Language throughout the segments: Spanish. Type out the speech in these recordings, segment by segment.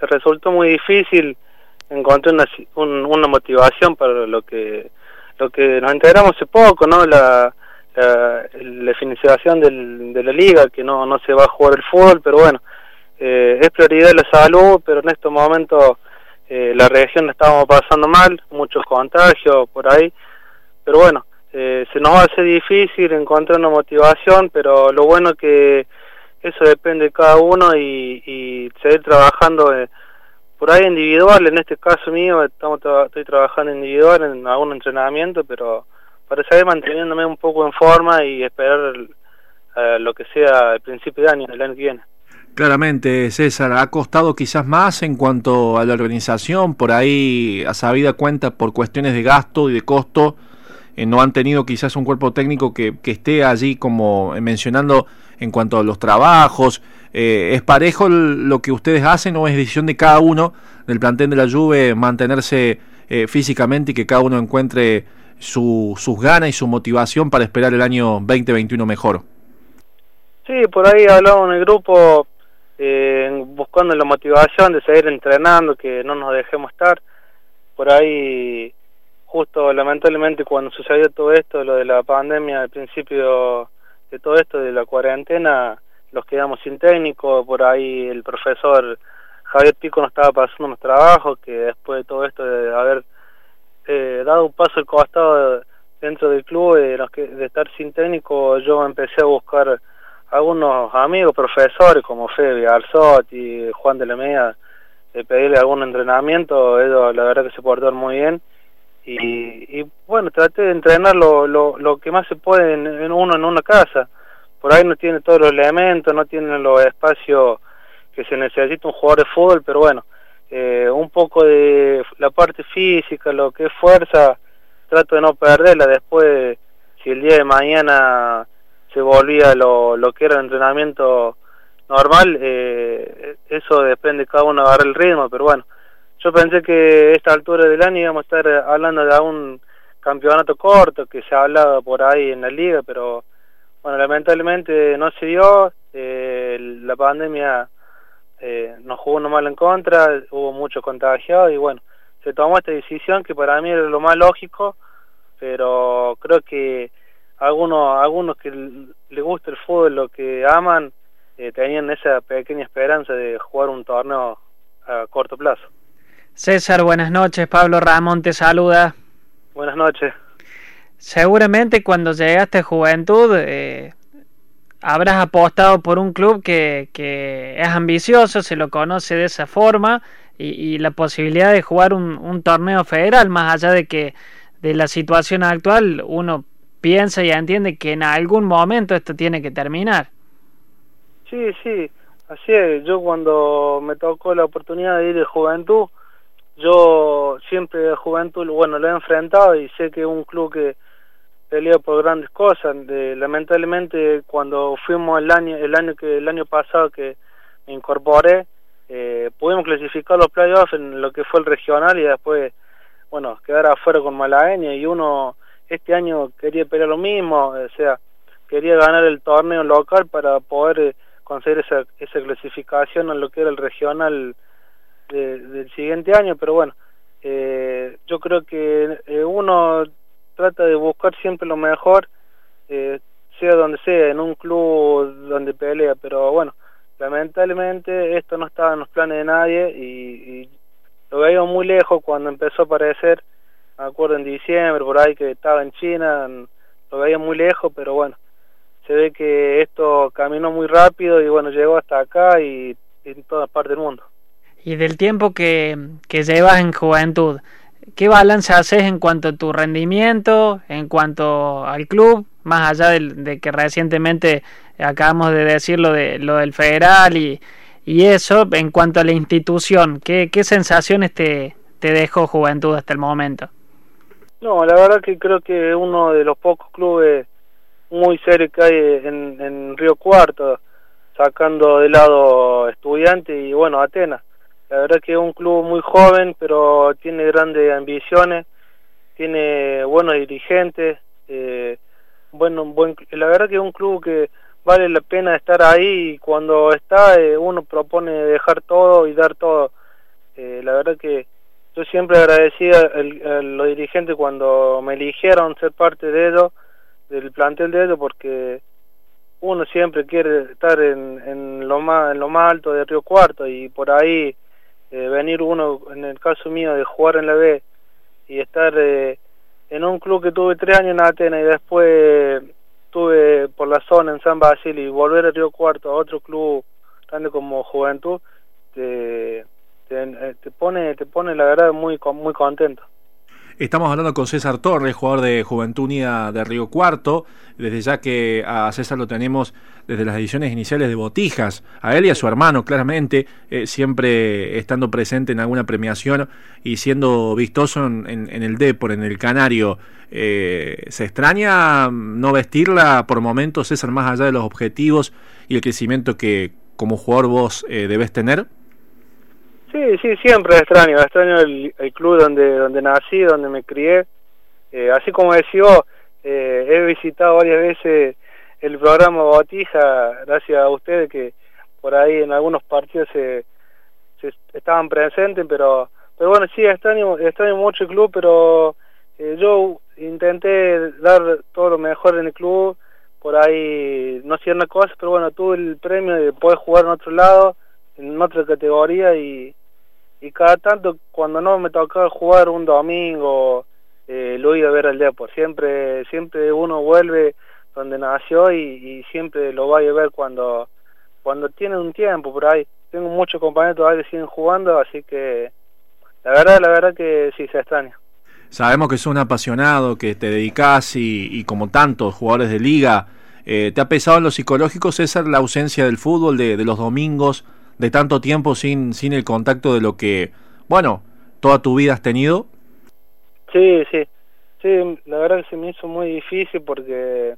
se resultó muy difícil encontrar una, una motivación para lo que lo que nos enteramos hace poco, ¿no? La, la, definición del, de la liga, que no, no se va a jugar el fútbol, pero bueno, eh, es prioridad la salud, pero en estos momentos eh, la región la estábamos pasando mal, muchos contagios por ahí, pero bueno, eh, se nos hacer difícil encontrar una motivación, pero lo bueno que eso depende de cada uno y, seguir trabajando eh, por ahí individual, en este caso mío estamos estoy trabajando individual en algún entrenamiento, pero para seguir manteniéndome un poco en forma y esperar eh, lo que sea el principio de año, el año que viene. Claramente, César, ha costado quizás más en cuanto a la organización, por ahí a sabida cuenta por cuestiones de gasto y de costo, no han tenido quizás un cuerpo técnico que, que esté allí como eh, mencionando en cuanto a los trabajos. Eh, ¿Es parejo lo que ustedes hacen o es decisión de cada uno del plantel de la Juve mantenerse eh, físicamente y que cada uno encuentre su, sus ganas y su motivación para esperar el año 2021 mejor? Sí, por ahí hablamos en el grupo eh, buscando la motivación de seguir entrenando, que no nos dejemos estar. Por ahí, justo lamentablemente cuando sucedió todo esto, lo de la pandemia, al principio de todo esto de la cuarentena, los quedamos sin técnico, por ahí el profesor Javier Pico no estaba pasando los trabajos, que después de todo esto de haber eh, dado un paso al costado dentro del club, de, de estar sin técnico, yo empecé a buscar algunos amigos, profesores como Fede Alzot y Juan de la Media, de pedirle algún entrenamiento, ellos la verdad que se portaron muy bien. Y, y bueno, traté de entrenar lo, lo, lo que más se puede en, uno en una casa por ahí no tiene todos los elementos, no tiene los espacios que se necesita un jugador de fútbol, pero bueno, eh, un poco de la parte física, lo que es fuerza, trato de no perderla. Después, si el día de mañana se volvía lo, lo que era el entrenamiento normal, eh, eso depende, cada uno agarrar el ritmo, pero bueno, yo pensé que a esta altura del año íbamos a estar hablando de un campeonato corto que se ha hablado por ahí en la liga, pero bueno, lamentablemente no se dio, eh, la pandemia eh, nos jugó uno mal en contra, hubo muchos contagiados y bueno, se tomó esta decisión que para mí era lo más lógico, pero creo que algunos algunos que les gusta el fútbol, lo que aman, eh, tenían esa pequeña esperanza de jugar un torneo a corto plazo. César, buenas noches. Pablo Ramón te saluda. Buenas noches. Seguramente cuando llegaste a Juventud eh, habrás apostado por un club que, que, es ambicioso, se lo conoce de esa forma y, y la posibilidad de jugar un, un, torneo federal, más allá de que de la situación actual uno piensa y entiende que en algún momento esto tiene que terminar. Sí, sí, así es. Yo cuando me tocó la oportunidad de ir de Juventud, yo siempre de Juventud, bueno, lo he enfrentado y sé que es un club que pelea por grandes cosas. De, lamentablemente cuando fuimos el año el año que el año pasado que me incorporé eh, pudimos clasificar los playoffs en lo que fue el regional y después bueno quedar afuera con Malagueña y uno este año quería pelear lo mismo, o sea quería ganar el torneo local para poder eh, conseguir esa, esa clasificación en lo que era el regional de, del siguiente año, pero bueno, eh, yo creo que eh, uno trata de buscar siempre lo mejor, eh, sea donde sea, en un club donde pelea, pero bueno, lamentablemente esto no estaba en los planes de nadie y, lo veía muy lejos cuando empezó a aparecer, me acuerdo en diciembre, por ahí que estaba en China, lo veía muy lejos, pero bueno, se ve que esto caminó muy rápido y bueno, llegó hasta acá y en todas partes del mundo. Y del tiempo que, que llevas en juventud, ¿Qué balance haces en cuanto a tu rendimiento, en cuanto al club, más allá de, que recientemente acabamos de decir lo, de, lo del federal y, y eso, en cuanto a la institución, ¿qué, qué sensaciones te, te dejó Juventud hasta el momento? No, la verdad que creo que uno de los pocos clubes muy hay en, en Río Cuarto, sacando de lado estudiante y bueno, Atenas la verdad que es un club muy joven, pero tiene grandes ambiciones, tiene buenos dirigentes, eh, bueno, buen, la verdad que es un club que vale la pena estar ahí y cuando está eh, uno propone dejar todo y dar todo. Eh, la verdad que yo siempre agradecía a los dirigentes cuando me eligieron ser parte de ellos, del plantel de ellos, porque uno siempre quiere estar en, en, lo más en lo más alto de Río Cuarto y por ahí eh, venir uno en el caso mío de jugar en la B y estar eh, en un club que tuve tres años en Atenas y después tuve por la zona en San Basilio y volver a Río Cuarto a otro club grande como Juventud te, te, te pone te pone la verdad muy muy contento Estamos hablando con César Torres, jugador de Juventud Unida de Río Cuarto, desde ya que a César lo tenemos desde las ediciones iniciales de Botijas, a él y a su hermano, claramente, eh, siempre estando presente en alguna premiación y siendo vistoso en, en, el Depor, en el Canario. Eh, ¿Se extraña no vestirla por momentos, César, más allá de los objetivos y el crecimiento que como jugador vos eh, debes tener? Sí, sí, siempre extraño, extraño el, club donde donde nací, donde me crié. Eh, así como decía, eh, he visitado varias veces el programa Botija, gracias a ustedes que por ahí en algunos partidos se, se estaban presentes, pero pero bueno, sí, extraño, extraño mucho el club, pero eh, yo intenté dar todo lo mejor en el club, por ahí no hacía una cosa, pero bueno, tuve el premio de poder jugar en otro lado, en otra categoría y, y cada tanto cuando no me tocaba jugar un domingo eh, lo iba a ver al Depor siempre siempre uno vuelve donde nació y, siempre lo va a ver cuando cuando tiene un tiempo por ahí. Tengo muchos compañeros todavía que siguen jugando así que la verdad la verdad que sí se extraña. Sabemos que sos un apasionado que te dedicas y, y como tantos jugadores de liga eh, ¿te ha pesado en lo psicológico César la ausencia del fútbol de, de los domingos de tanto tiempo sin, sin el contacto de lo que, bueno, toda tu vida has tenido? Sí, sí, sí, la verdad que se me hizo muy difícil porque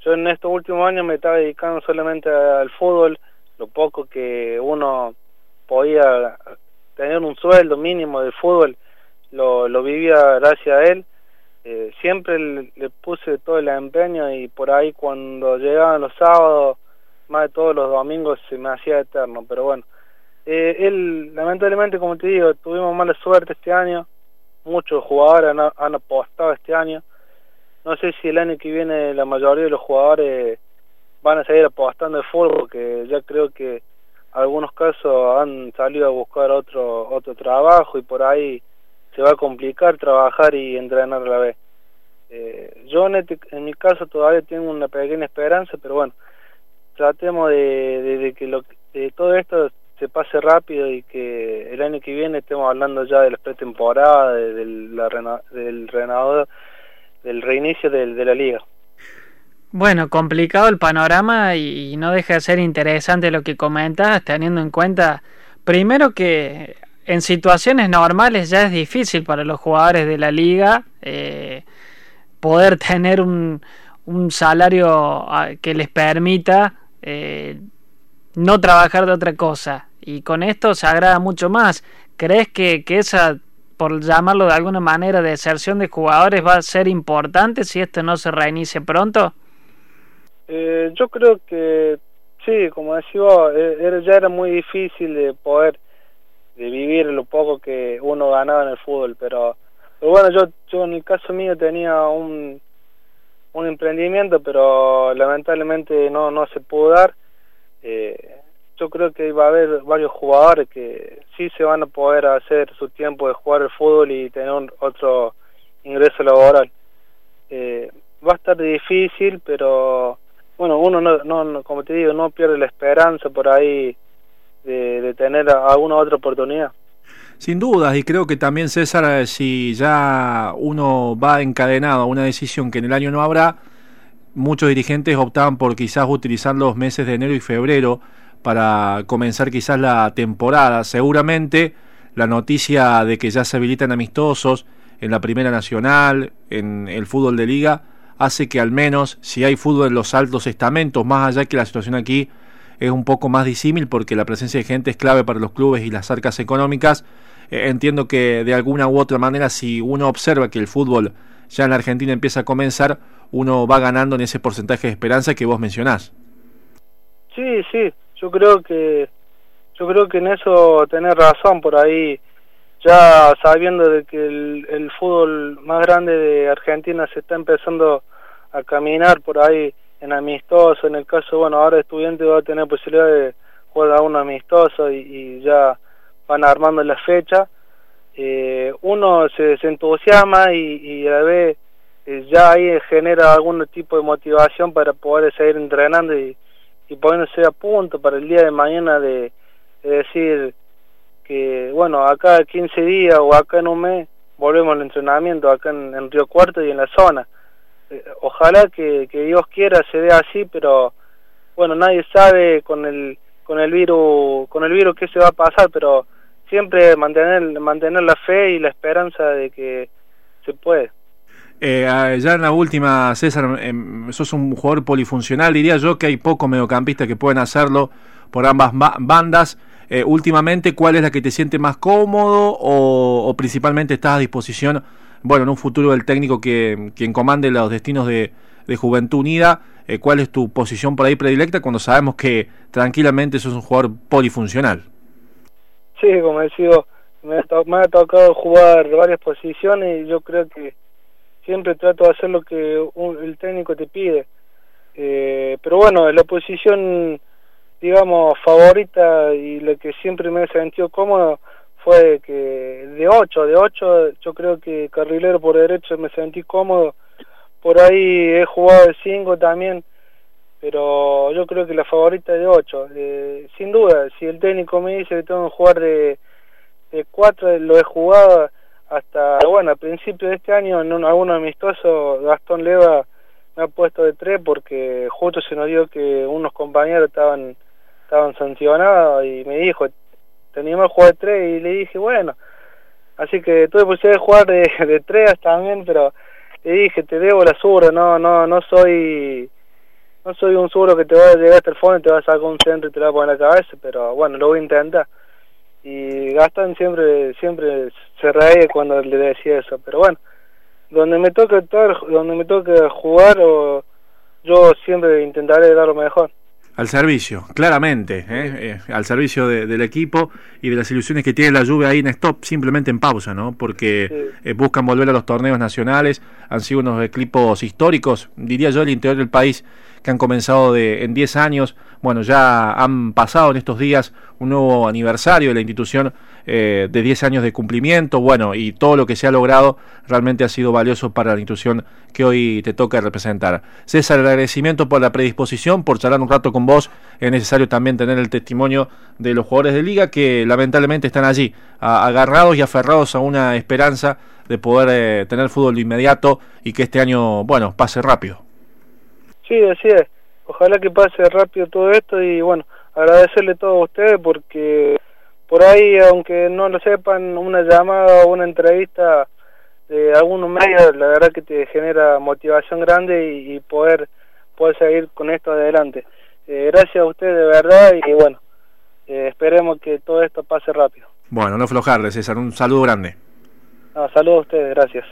yo en estos últimos años me estaba dedicando solamente al fútbol, lo poco que uno podía tener un sueldo mínimo de fútbol, lo, lo vivía gracias a él. Eh, siempre le, le, puse todo el empeño y por ahí cuando llegaban los sábados más de todos los domingos se me hacía eterno, pero bueno. Eh, él, lamentablemente, como te digo, tuvimos mala suerte este año, muchos jugadores han, apostado este año. No sé si el año que viene la mayoría de los jugadores van a seguir apostando de fútbol, porque ya creo que algunos casos han salido a buscar otro otro trabajo y por ahí se va a complicar trabajar y entrenar a la vez. Eh, yo en, este, en mi caso todavía tengo una pequeña esperanza, pero bueno, tratemos de, que lo, de todo esto se pase rápido y que el año que viene estemos hablando ya de la pretemporada, de, de la, del renador, del reinicio de, de la liga. Bueno, complicado el panorama y no deja de ser interesante lo que comentas, teniendo en cuenta, primero que en situaciones normales ya es difícil para los jugadores de la liga eh, poder tener un, un salario ah, que les permita eh, no trabajar de otra cosa. Y con esto se agrada mucho más. ¿Crees que, que esa, por llamarlo de alguna manera, deserción de jugadores va a ser importante si esto no se reinicia pronto? Eh, yo creo que sí, como decía, era, ya era muy difícil de poder de vivir lo poco que uno ganaba en el fútbol, pero, pero bueno, yo, yo en el caso mío tenía un, un emprendimiento, pero lamentablemente no, no se pudo dar. Eh, yo creo que va a haber varios jugadores que sí se van a poder hacer su tiempo de jugar el fútbol y tener otro ingreso laboral. Eh, va a estar difícil, pero bueno, uno no, no, como te digo, no pierde la esperanza por ahí de, de tener alguna otra oportunidad. Sin dudas, y creo que también César, eh, si ya uno va encadenado a una decisión que en el año no habrá, muchos dirigentes optaban por quizás utilizar los meses de enero y febrero para comenzar quizás la temporada. Seguramente la noticia de que ya se habilitan amistosos en la Primera Nacional, en el fútbol de liga, hace que al menos si hay fútbol en los altos estamentos, más allá que la situación aquí es un poco más disímil porque la presencia de gente es clave para los clubes y las arcas económicas, eh, entiendo que de alguna u otra manera si uno observa que el fútbol ya en la Argentina empieza a comenzar, uno va ganando en ese porcentaje de esperanza que vos mencionás. Sí, sí, yo creo que yo creo que en eso tenés razón por ahí ya sabiendo de que el, el fútbol más grande de Argentina se está empezando a caminar por ahí en amistoso, en el caso, bueno, ahora estudiante va a tener posibilidad de jugar a un amistoso y, ya van armando la fecha, eh, uno se, entusiasma y, y, a la vez eh, ya ahí genera algún tipo de motivación para poder seguir entrenando y, y poniéndose a punto para el día de mañana de, decir que, bueno, acá 15 días o acá en un mes volvemos al entrenamiento, acá en, Río Cuarto y en la zona. Eh, ojalá que, que Dios quiera se dé así, pero bueno, nadie sabe con el con el virus con el virus qué se va a pasar, pero siempre mantener mantener la fe y la esperanza de que se puede. Eh, ah, ya en la última, César, em, sos un jugador polifuncional, diría yo que hay pocos mediocampistas que pueden hacerlo por ambas bandas. Eh, últimamente, ¿cuál es la que te siente más cómodo o, principalmente estás a disposición, bueno, en un futuro del técnico que quien comande los destinos de, Juventud Unida? Eh, ¿Cuál es tu posición por ahí predilecta cuando sabemos que tranquilamente sos un jugador polifuncional? Sí, como decía, me, me ha tocado jugar varias posiciones y yo creo que siempre trato de hacer lo que el técnico te pide. Eh, pero bueno, la posición, digamos, favorita y la que siempre me he sentido cómodo fue que de 8, de 8 yo creo que carrilero por derecho me sentí cómodo. Por ahí he jugado de 5 también, pero yo creo que la favorita es de 8. Eh, sin duda, si el técnico me dice que tengo que jugar de, de 4, lo he jugado hasta, bueno, a principio de este año en un, alguno amistoso Gastón Leva me ha puesto de tres porque justo se nos dio que unos compañeros estaban estaban sancionados y me dijo, teníamos que jugar de tres y le dije, bueno, así que tuve posibilidad de jugar de, tres también, pero le dije, te debo la sur no, no, no soy no soy un suro que te va a llegar hasta el fondo y te va a sacar un centro y te va a poner la cabeza, pero bueno, lo voy a intentar. Y Gastón siempre siempre se reía cuando le decía eso pero bueno donde me toca estar donde me toca jugar o yo siempre intentaré dar lo mejor al servicio, claramente, ¿eh? Eh, al servicio del equipo y de las ilusiones que tiene la lluvia ahí en stop, simplemente en pausa, ¿no? Porque eh, buscan volver a los torneos nacionales, han sido unos equipos históricos, diría yo, el interior del país, que han comenzado de, en 10 años, bueno, ya han pasado en estos días un nuevo aniversario de la institución de 10 años de cumplimiento, bueno, y todo lo que se ha logrado realmente ha sido valioso para la institución que hoy te toca representar. César, el agradecimiento por la predisposición, por charlar un rato con vos, es necesario también tener el testimonio de los jugadores de liga que lamentablemente están allí, agarrados y aferrados a una esperanza de poder eh, tener fútbol inmediato y que este año, bueno, pase rápido. Sí, así es. Ojalá que pase rápido todo esto y bueno, agradecerle a todos ustedes porque por ahí, aunque no lo sepan, una llamada o una entrevista de algunos medios, la verdad que te genera motivación grande y, poder poder seguir con esto adelante. Eh, gracias a usted de verdad y bueno, eh, esperemos que todo esto pase rápido. Bueno, no aflojarle, César, un saludo grande. No, saludos a ustedes, gracias.